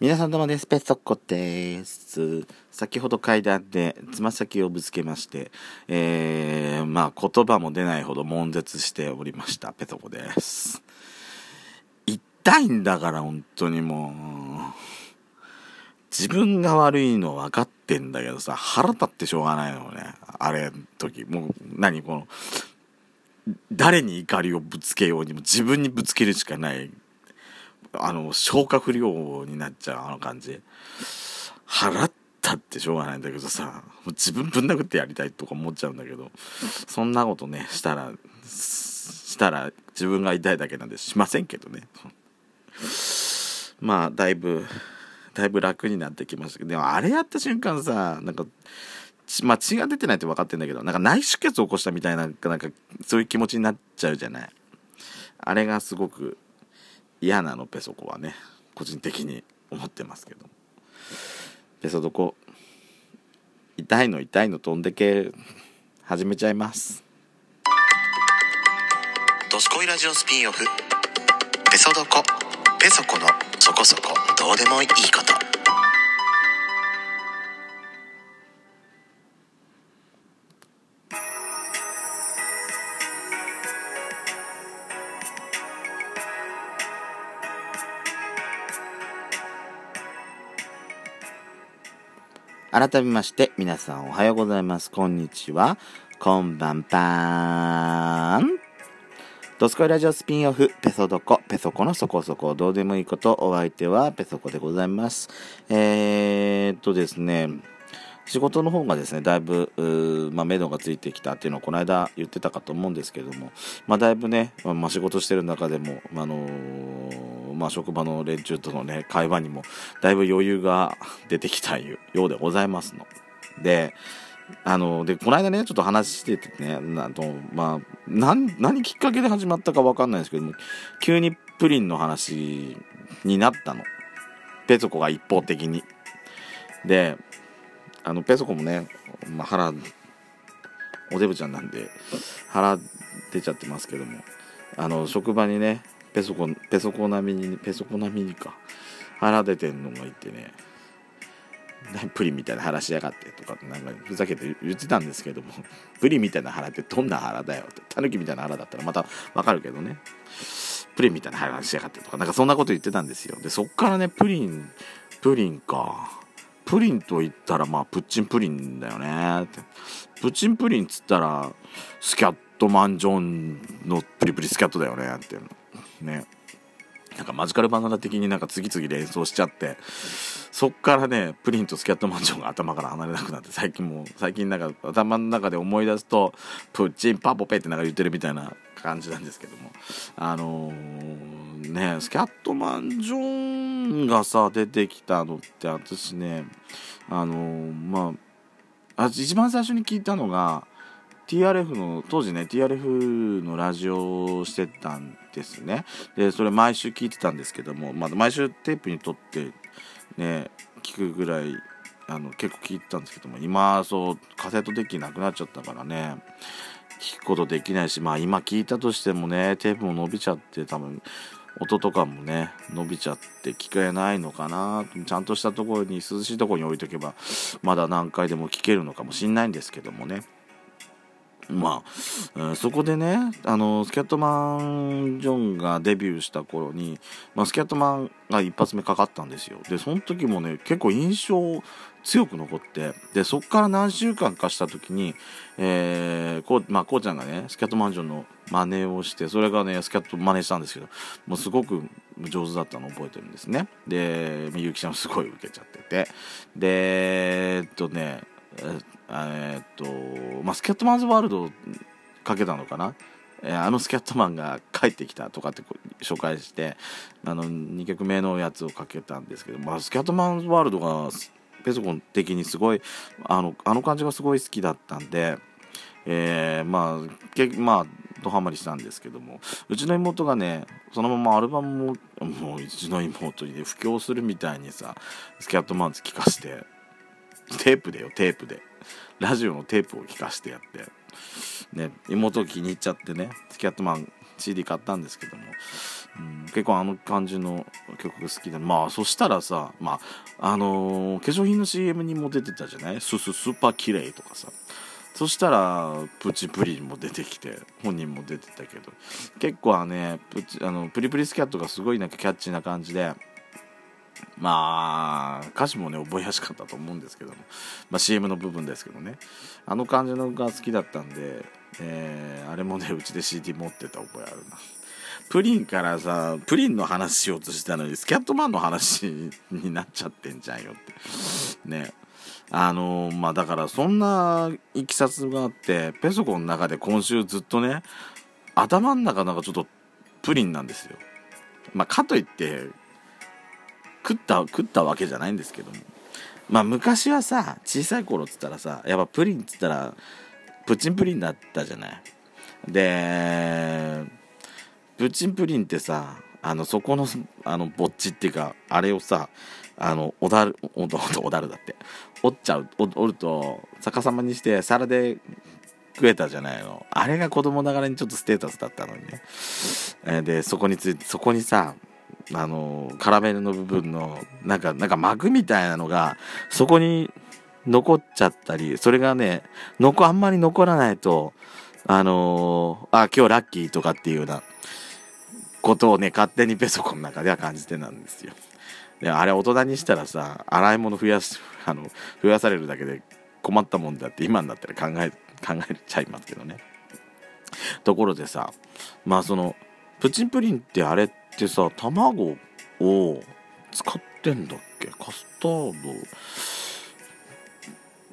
皆さんどうもです。ペソコです。先ほど階段でつま先をぶつけまして、えー、まあ言葉も出ないほど悶絶しておりました。ペソコです。痛いんだから本当にもう。自分が悪いの分かってんだけどさ、腹立ってしょうがないのね。あれ、時。もう、何この、誰に怒りをぶつけようにも自分にぶつけるしかないあの消化不良になっちゃうあの感じ。払ったってしょうがないんだけどさもう自分ぶん殴ってやりたいとか思っちゃうんだけどそんなことねしたらしたら自分が痛いだけなんでしませんけどね。まあだいぶだいぶ楽になってきましたけどでもあれやった瞬間さなんかまあ、血が出てないって分かってんだけどなんか内出血を起こしたみたいななんかそういう気持ちになっちゃうじゃない。あれがすごく嫌なのペソコはね。個人的に思ってますけど。ペソドコ痛いの痛いの飛んでけ。始めちゃいます「ドスコイラジオスピンオフ」「ペソドコペソコのそこそこ。どうでもいいこと」改めまして皆さんおはようございます。こんにちは。こんばんぱーん。ドスコイラジオスピンオフ、ペソドコ、ペソコのそこそこ、どうでもいいこと、お相手はペソコでございます。えー、っとですね、仕事の方がですねだいぶまあ、目処がついてきたっていうのをこの間言ってたかと思うんですけども、まあ、だいぶね、まあ、仕事してる中でも、あのー、まあ、職場の連中とのね会話にもだいぶ余裕が出てきたようでございますの。であのでこの間ねちょっと話しててねなと、まあ、何何きっかけで始まったか分かんないですけども急にプリンの話になったのペソコが一方的に。であのペソコもね、まあ、腹おデブちゃんなんで腹出ちゃってますけどもあの職場にねペソコペソコ並みにペソコ並みにか。腹出てんのがいてね。プリンみたいな腹しやがってとかなんかふざけて言ってたんですけども。プリンみたいな腹ってどんな腹だよって。タヌキみたいな腹だったらまたわかるけどね。プリンみたいな腹しやがってとか。なんかそんなこと言ってたんですよ。でそっからねプリンプリンか。プリンと言ったらまあプッチンプリンだよね。って。プッチンプリンっつったらスキャットマンジョンのプリプリスキャットだよね。ってね。なんかマジカルバナナ的になんか次々連想しちゃってそっからねプリンとスキャットマンジョンが頭から離れなくなって最近もう最近なんか頭の中で思い出すとプッチンパポペってなんか言ってるみたいな感じなんですけども。あのー、ねスキャットマンジョンがさ出てきたのって私ねあのー、まあ一番最初に聞いたのが TRF の当時ね TRF のラジオをしてたんですね。でそれ毎週聞いてたんですけども、まあ、毎週テープに撮ってね聞くぐらいあの結構聞いてたんですけども今そうカセットデッキなくなっちゃったからね聞くことできないしまあ今聞いたとしてもねテープも伸びちゃって多分音とかもね伸びちゃって聞けないのかな。ちゃんとしたところに涼しいところに置いとけばまだ何回でも聞けるのかもしんないんですけどもね。まあ、そこでねあのスキャットマン・ジョンがデビューした頃に、まあ、スキャットマンが一発目かかったんですよ。でその時もね結構印象強く残ってでそっから何週間かした時に、えーこうまあ、こうちゃんがねスキャットマンジョンの真似をしてそれがねスキャット真似したんですけどもうすごく上手だったのを覚えてるんですね。でみゆきちゃんもすごい受けちゃってて。でえっとねえー、っと、まあ、スキャットマンズワールドかけたのかな、えー、あのスキャットマンが帰ってきたとかって紹介してあの2曲目のやつをかけたんですけど、まあ、スキャットマンズワールドがペソコン的にすごいあのあの感じがすごい好きだったんで、えー、まあけまあドハマりしたんですけどもうちの妹がねそのままアルバムももううちの妹にね布教するみたいにさスキャットマンズ聴かせてテープでよテープで。ラジオのテープを聞かせてやって。ね妹気に入っちゃってねスキャットマン CD 買ったんですけども。うん、結構あの感じの曲が好きだまあそしたらさまああのー化粧品の CM にも出てたじゃない？スススーパー綺麗とかさ。そしたらプチプリンも出てきて本人も出てたけど。結構はねプチあのプリプリスキャットがすごいなんかキャッチーな感じでまあ歌詞もね覚えやすかったと思うんですけども、まあ、CM の部分ですけどね。あの感じのが好きだったんで、えーあれもねうちで CD 持ってた覚えあるな。プリンからさプリンの話しようとしたのにスキャットマンの話になっちゃってんじゃんよって。ね。あのまあだからそんないきさつがあってペソコの中で今週ずっとね頭の中なんかちょっとプリンなんですよ。まあかといって食った食ったわけじゃないんですけども。まあ昔はさ小さい頃っつったらさやっぱプリンっつったらプチンプリンだったじゃない。でプチンプリンってさあのそこのあのぼっちっていうかあれをさあのおだるおだ おだるだって。折っちゃう折ると逆さまにして皿で食えたじゃないの。あれが子供ながらにちょっとステータスだったのにね、でそこについてそこにさあのカラメルの部分のなんかなんか膜みたいなのがそこに残っちゃったりそれがね残あんまり残らないとあのーあ今日ラッキーとかっていうようなことをね勝手にペソコンの中では感じてなんですよ。であれ大人にしたらさ洗い物増やすあの増やされるだけで困ったもんだって今になったら考え考えちゃいますけどね。ところでさまあそのプチンプリンってあれってさ卵を使ってんだっけ？カスタード。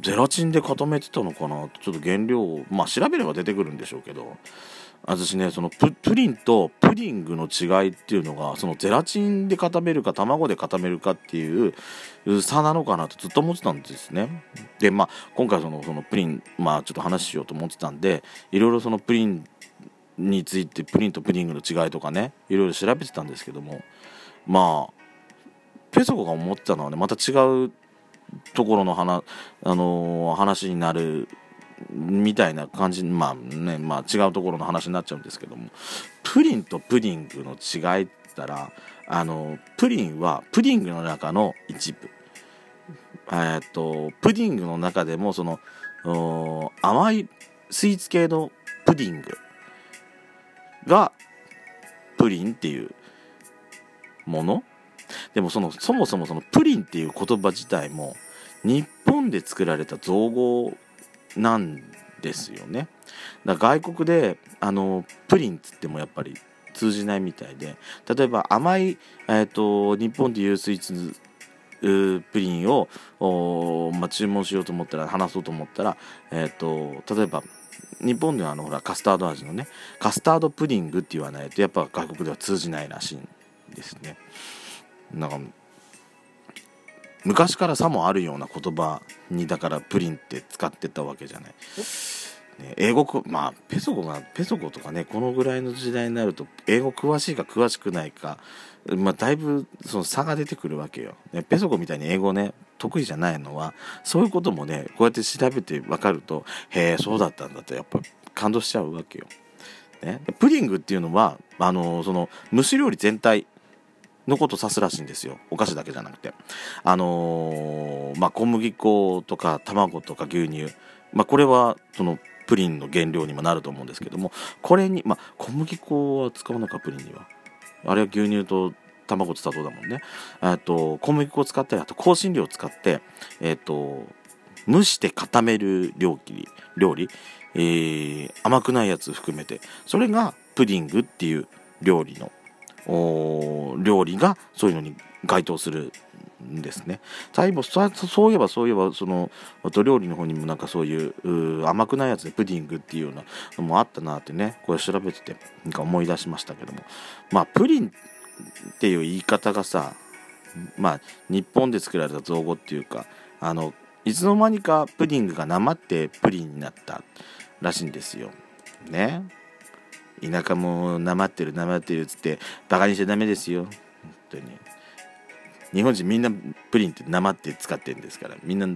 ゼラチンで固めてたのかな？ちょっと原料をまあ調べれば出てくるんでしょうけど。私ねそのププリンとプディングの違いっていうのがそのゼラチンで固めるか卵で固めるかっていう差なのかなとずっと思ってたんですね。でまあ今回そのそのプリンまあちょっと話しようと思ってたんでいろいろそのプリンについてプリンとプディングの違いとかねいろいろ調べてたんですけども。まあペソコが思ってたのはねまた違うところの話,、あのー話になるみたいな感じまあねまあ違うところの話になっちゃうんですけども。プリンとプディングの違いって言ったらあのプリンはプディングの中の一部。えっとプディングの中でもその甘いスイーツ系のプディング。がプリンっていうもの？でもそのそもそもそのプリンっていう言葉自体も日本で作られた造語なんですよね。だ外国であのプリンっつってもやっぱり通じないみたいで例えば甘い、えー、と日本でいうスイーツうプリンを、おまあ、注文しようと思ったら話そうと思ったら、えー、と例えば日本ではあのほらカスタード味のねカスタードプディングって言わないとやっぱ外国では通じないらしいんですね。なんか昔からさもあるような言葉にだからプリンって使ってたわけじゃない。ね、英語まあペソコがペソコとかねこのぐらいの時代になると英語詳しいか詳しくないか、まあ、だいぶその差が出てくるわけよ。ね、ペソコみたいに英語ね得意じゃないのはそういうこともねこうやって調べて分かるとへえそうだったんだってやっぱ感動しちゃうわけよ。ね、プディングっていうのはあのその蒸し料理全体のことを指すらしいんですよ。お菓子だけじゃなくて。あのーまあ小麦粉とか卵とか牛乳。まあこれはそのプリンの原料にもなると思うんですけどもこれにまあ小麦粉は使わなかプリンには。あれは牛乳と卵と砂糖だもんね。えっと小麦粉を使ったりあと香辛料を使ってえっと蒸して固める料理料理、えー甘くないやつ含めて。それがプディングっていう料理のお料理がそういうのに該当するんですね。最後そういえばそういえばそのあと料理の方にもなんかそういう甘くないやつでプディングっていうようなのもあったなってねこれ調べててなんか思い出しましたけども。まあプリンっていう言い方がさまあ日本で作られた造語っていうかあのいつの間にかプディングがなまってプリンになったらしいんですよ。ね。田舎もなまってるなまってるっつってバカにしちゃダメですよ。本当に。日本人みんなプリンってなまって使ってるんですから。みんな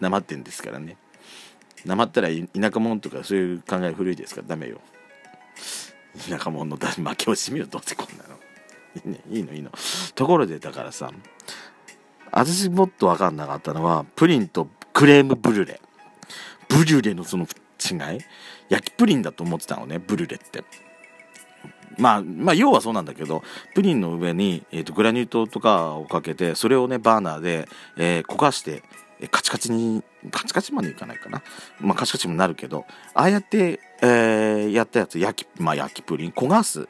なまってんですからね。なまったら田舎者とかそういう考え古いですから。ダメよ。田舎者の負け惜しみよどうせこんなの。いいねいいのいいの。ところでだからさ私もっと分かんなかったのはプリンとクレームブリュレ。ブリュレのその違い？焼きプリンだと思ってたのねブリュレって。まあ、まあ、要はそうなんだけど、プリンの上に、えーと、グラニュー糖とかをかけて、それをね、バーナーで、えー、焦がして、えカチカチに、カチカチまでいかないかな？まあ、カチカチもなるけど、ああやって、えー、やったやつ、焼き、まあ、焼きプリン、焦がす、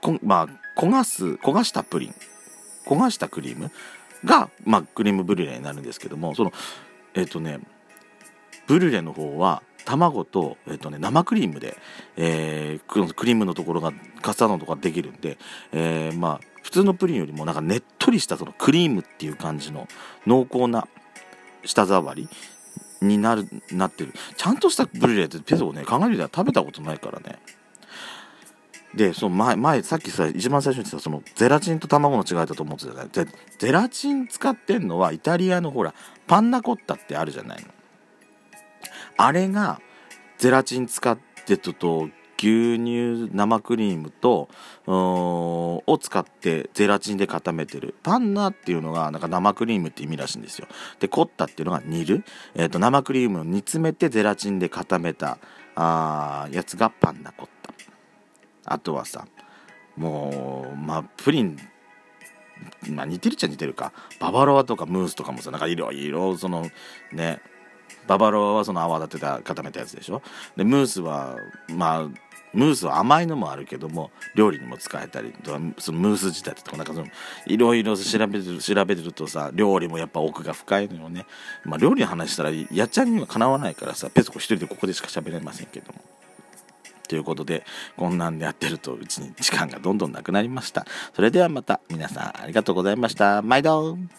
こまあ、焦がす、焦がしたプリン、焦がしたクリームが、まあ、クリームブリュレになるんですけども、その、えっ、ー、とね、ブリュレの方は、卵と,、えーとね、生クリームで、えー、クリームのところがカスタードところができるんで、えー、まあ普通のプリンよりもなんかねっとりしたそのクリームっていう感じの濃厚な舌触りになるなってる。ちゃんとしたブリュレってペソをね考えると食べたことないからね。でその前前さっきさ一番最初に言ったそのゼラチンと卵の違いだと思ってたねゼゼラチン使ってんのはイタリアのほらパンナコッタってあるじゃないの。あれがゼラチン使ってとと牛乳生クリームとを使ってゼラチンで固めてる。パンナっていうのがなんか生クリームって意味らしいんですよ。でコッタっていうのが煮る、えー、と生クリームを煮詰めてゼラチンで固めたあやつがパンナコッタ。あとはさもうまあプリンまあ似てるっちゃ似てるか。ババロアとかムースとかもさなんかいろいろそのねババロアはその泡立てた固めたやつでしょ。でムースはまあムースは甘いのもあるけども料理にも使えたりそのムース自体とかなんかそのいろいろ調べてる調べてるとさ料理もやっぱ奥が深いのよね。まあ料理の話したらやっちゃんにはかなわないからさペソコ一人でここでしか喋れませんけども。ということでこんなんでやってるとうちに時間がどんどんなくなりました。それではまた皆さんありがとうございました。毎度。